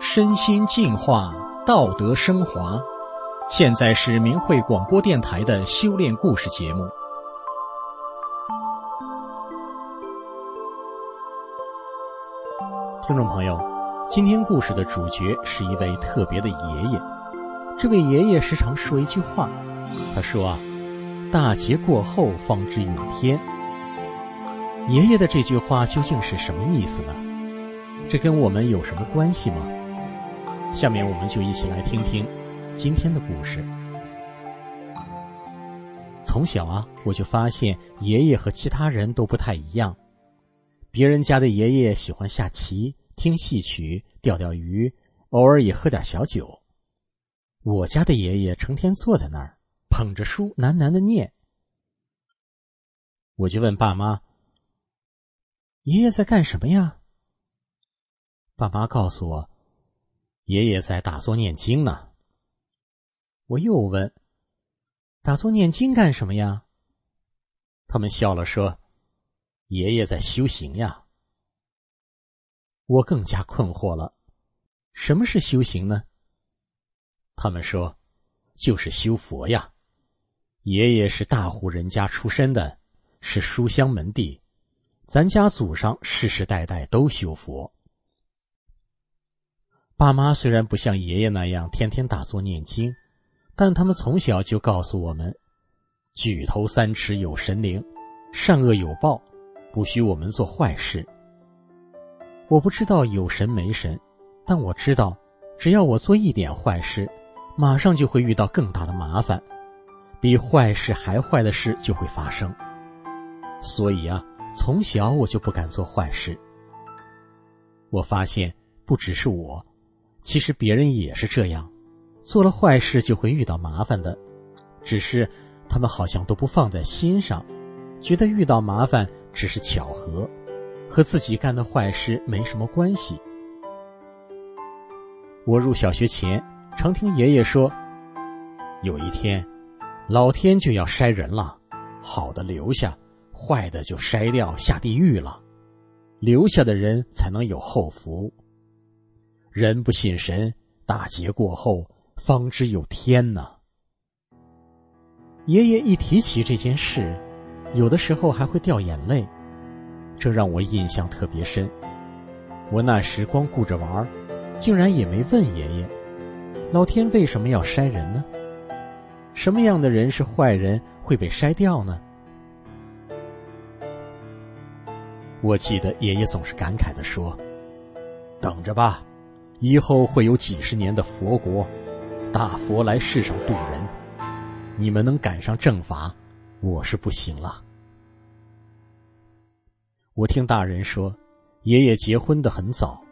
身心净化，道德升华。现在是明慧广播电台的修炼故事节目。听众朋友，今天故事的主角是一位特别的爷爷。这位爷爷时常说一句话，他说：“啊，大劫过后方知有天。”爷爷的这句话究竟是什么意思呢？这跟我们有什么关系吗？下面我们就一起来听听今天的故事。从小啊，我就发现爷爷和其他人都不太一样。别人家的爷爷喜欢下棋、听戏曲、钓钓鱼，偶尔也喝点小酒。我家的爷爷成天坐在那儿，捧着书喃喃的念。我就问爸妈：“爷爷在干什么呀？”爸妈告诉我。爷爷在打坐念经呢。我又问：“打坐念经干什么呀？”他们笑了说：“爷爷在修行呀。”我更加困惑了：“什么是修行呢？”他们说：“就是修佛呀。爷爷是大户人家出身的，是书香门第，咱家祖上世世代代都修佛。”爸妈虽然不像爷爷那样天天打坐念经，但他们从小就告诉我们：“举头三尺有神灵，善恶有报，不许我们做坏事。”我不知道有神没神，但我知道，只要我做一点坏事，马上就会遇到更大的麻烦，比坏事还坏的事就会发生。所以啊，从小我就不敢做坏事。我发现，不只是我。其实别人也是这样，做了坏事就会遇到麻烦的，只是他们好像都不放在心上，觉得遇到麻烦只是巧合，和自己干的坏事没什么关系。我入小学前常听爷爷说，有一天，老天就要筛人了，好的留下，坏的就筛掉下地狱了，留下的人才能有后福。人不信神，大劫过后方知有天呢。爷爷一提起这件事，有的时候还会掉眼泪，这让我印象特别深。我那时光顾着玩，竟然也没问爷爷：老天为什么要筛人呢？什么样的人是坏人会被筛掉呢？我记得爷爷总是感慨的说：“等着吧。”以后会有几十年的佛国，大佛来世上渡人，你们能赶上正法，我是不行了。我听大人说，爷爷结婚的很早，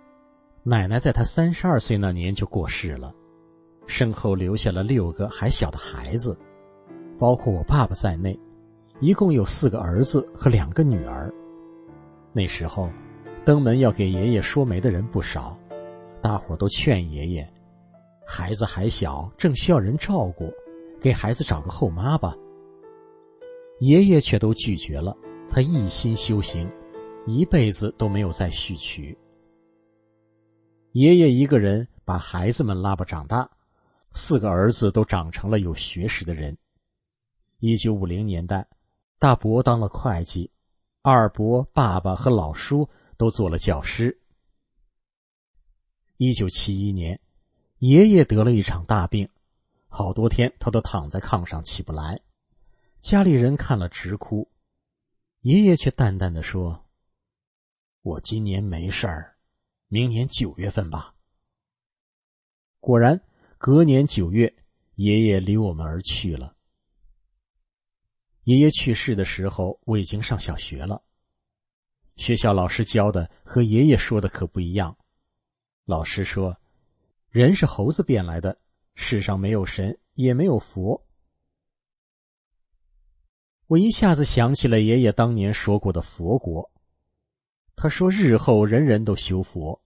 奶奶在他三十二岁那年就过世了，身后留下了六个还小的孩子，包括我爸爸在内，一共有四个儿子和两个女儿。那时候，登门要给爷爷说媒的人不少。大伙都劝爷爷，孩子还小，正需要人照顾，给孩子找个后妈吧。爷爷却都拒绝了，他一心修行，一辈子都没有再续娶。爷爷一个人把孩子们拉巴长大，四个儿子都长成了有学识的人。一九五零年代，大伯当了会计，二伯、爸爸和老叔都做了教师。一九七一年，爷爷得了一场大病，好多天他都躺在炕上起不来，家里人看了直哭，爷爷却淡淡的说：“我今年没事儿，明年九月份吧。”果然，隔年九月，爷爷离我们而去了。爷爷去世的时候，我已经上小学了，学校老师教的和爷爷说的可不一样。老师说：“人是猴子变来的，世上没有神，也没有佛。”我一下子想起了爷爷当年说过的佛国。他说：“日后人人都修佛。”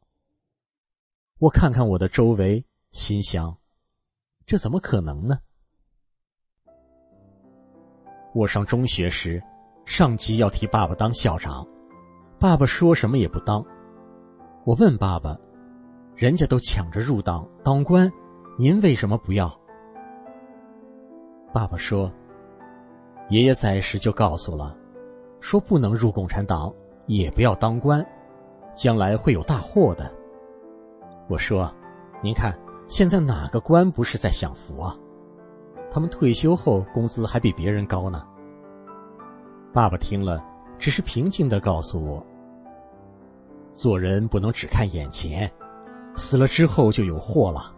我看看我的周围，心想：“这怎么可能呢？我上中学时，上级要替爸爸当校长，爸爸说什么也不当。我问爸爸：“人家都抢着入党当官，您为什么不要？”爸爸说：“爷爷在时就告诉了，说不能入共产党，也不要当官，将来会有大祸的。”我说：“您看，现在哪个官不是在享福啊？”他们退休后工资还比别人高呢。爸爸听了，只是平静的告诉我：“做人不能只看眼前，死了之后就有祸了。”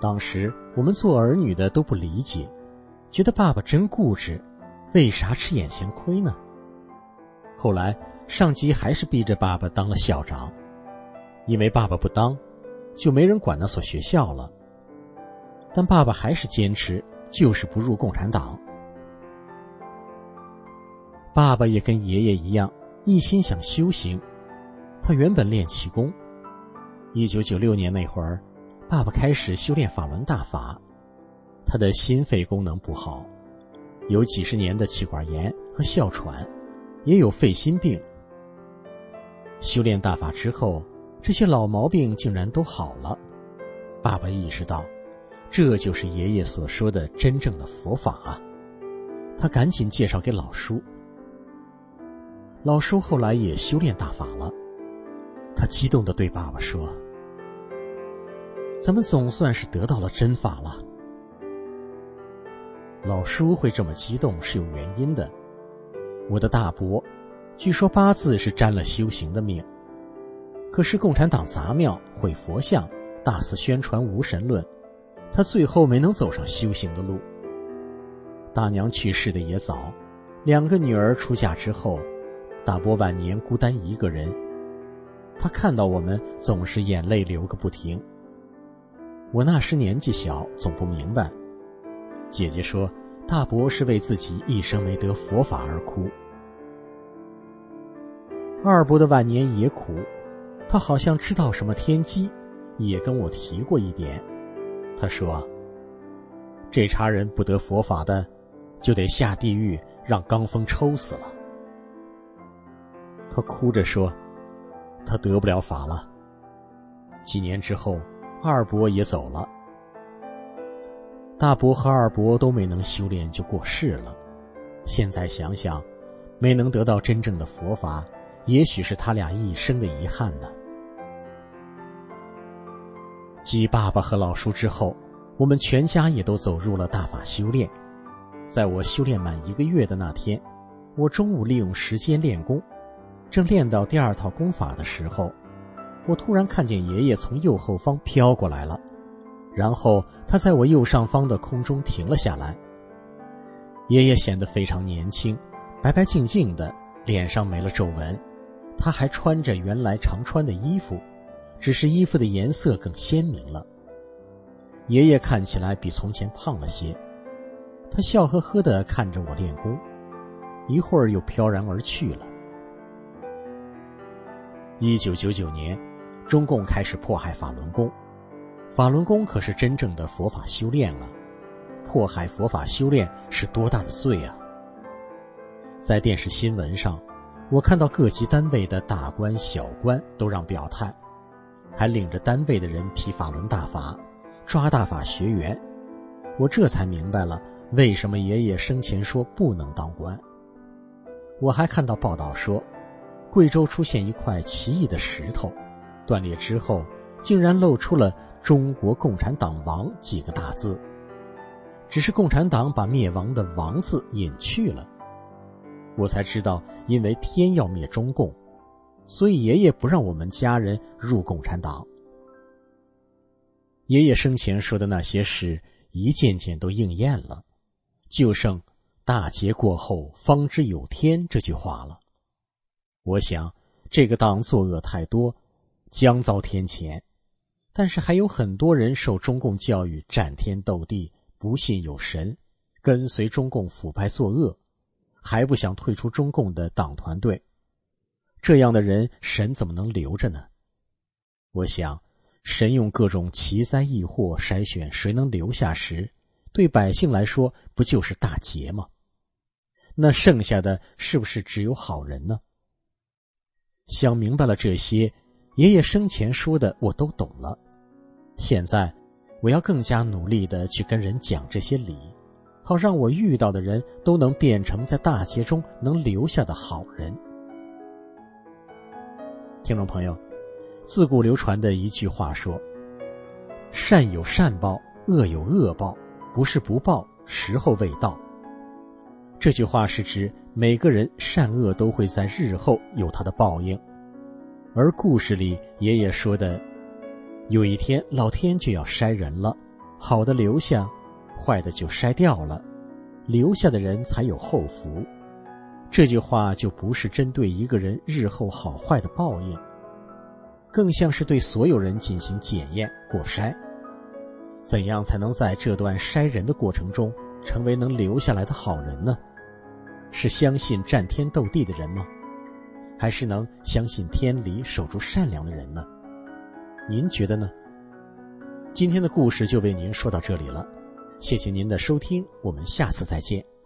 当时我们做儿女的都不理解，觉得爸爸真固执，为啥吃眼前亏呢？后来上级还是逼着爸爸当了校长，因为爸爸不当，就没人管那所学校了。但爸爸还是坚持，就是不入共产党。爸爸也跟爷爷一样，一心想修行。他原本练气功。一九九六年那会儿，爸爸开始修炼法轮大法。他的心肺功能不好，有几十年的气管炎和哮喘，也有肺心病。修炼大法之后，这些老毛病竟然都好了。爸爸意识到。这就是爷爷所说的真正的佛法，他赶紧介绍给老叔。老叔后来也修炼大法了，他激动的对爸爸说：“咱们总算是得到了真法了。”老叔会这么激动是有原因的。我的大伯，据说八字是沾了修行的命，可是共产党砸庙毁佛像，大肆宣传无神论。他最后没能走上修行的路。大娘去世的也早，两个女儿出嫁之后，大伯晚年孤单一个人。他看到我们，总是眼泪流个不停。我那时年纪小，总不明白。姐姐说，大伯是为自己一生没得佛法而哭。二伯的晚年也苦，他好像知道什么天机，也跟我提过一点。他说：“这茬人不得佛法的，就得下地狱，让罡风抽死了。”他哭着说：“他得不了法了。”几年之后，二伯也走了，大伯和二伯都没能修炼就过世了。现在想想，没能得到真正的佛法，也许是他俩一生的遗憾呢。继爸爸和老叔之后，我们全家也都走入了大法修炼。在我修炼满一个月的那天，我中午利用时间练功，正练到第二套功法的时候，我突然看见爷爷从右后方飘过来了，然后他在我右上方的空中停了下来。爷爷显得非常年轻，白白净净的，脸上没了皱纹，他还穿着原来常穿的衣服。只是衣服的颜色更鲜明了。爷爷看起来比从前胖了些，他笑呵呵的看着我练功，一会儿又飘然而去了。一九九九年，中共开始迫害法轮功，法轮功可是真正的佛法修炼了，迫害佛法修炼是多大的罪啊！在电视新闻上，我看到各级单位的大官小官都让表态。还领着单位的人批法轮大法，抓大法学员，我这才明白了为什么爷爷生前说不能当官。我还看到报道说，贵州出现一块奇异的石头，断裂之后竟然露出了“中国共产党亡”几个大字，只是共产党把灭亡的“亡”字隐去了。我才知道，因为天要灭中共。所以，爷爷不让我们家人入共产党。爷爷生前说的那些事，一件件都应验了，就剩“大劫过后方知有天”这句话了。我想，这个党作恶太多，将遭天谴。但是，还有很多人受中共教育，战天斗地，不信有神，跟随中共腐败作恶，还不想退出中共的党团队。这样的人，神怎么能留着呢？我想，神用各种奇灾异祸筛选谁能留下时，对百姓来说不就是大劫吗？那剩下的是不是只有好人呢？想明白了这些，爷爷生前说的我都懂了。现在，我要更加努力的去跟人讲这些理，好让我遇到的人都能变成在大劫中能留下的好人。听众朋友，自古流传的一句话说：“善有善报，恶有恶报，不是不报，时候未到。”这句话是指每个人善恶都会在日后有他的报应，而故事里爷爷说的。有一天，老天就要筛人了，好的留下，坏的就筛掉了，留下的人才有后福。这句话就不是针对一个人日后好坏的报应，更像是对所有人进行检验过筛。怎样才能在这段筛人的过程中成为能留下来的好人呢？是相信战天斗地的人吗？还是能相信天理、守住善良的人呢？您觉得呢？今天的故事就为您说到这里了，谢谢您的收听，我们下次再见。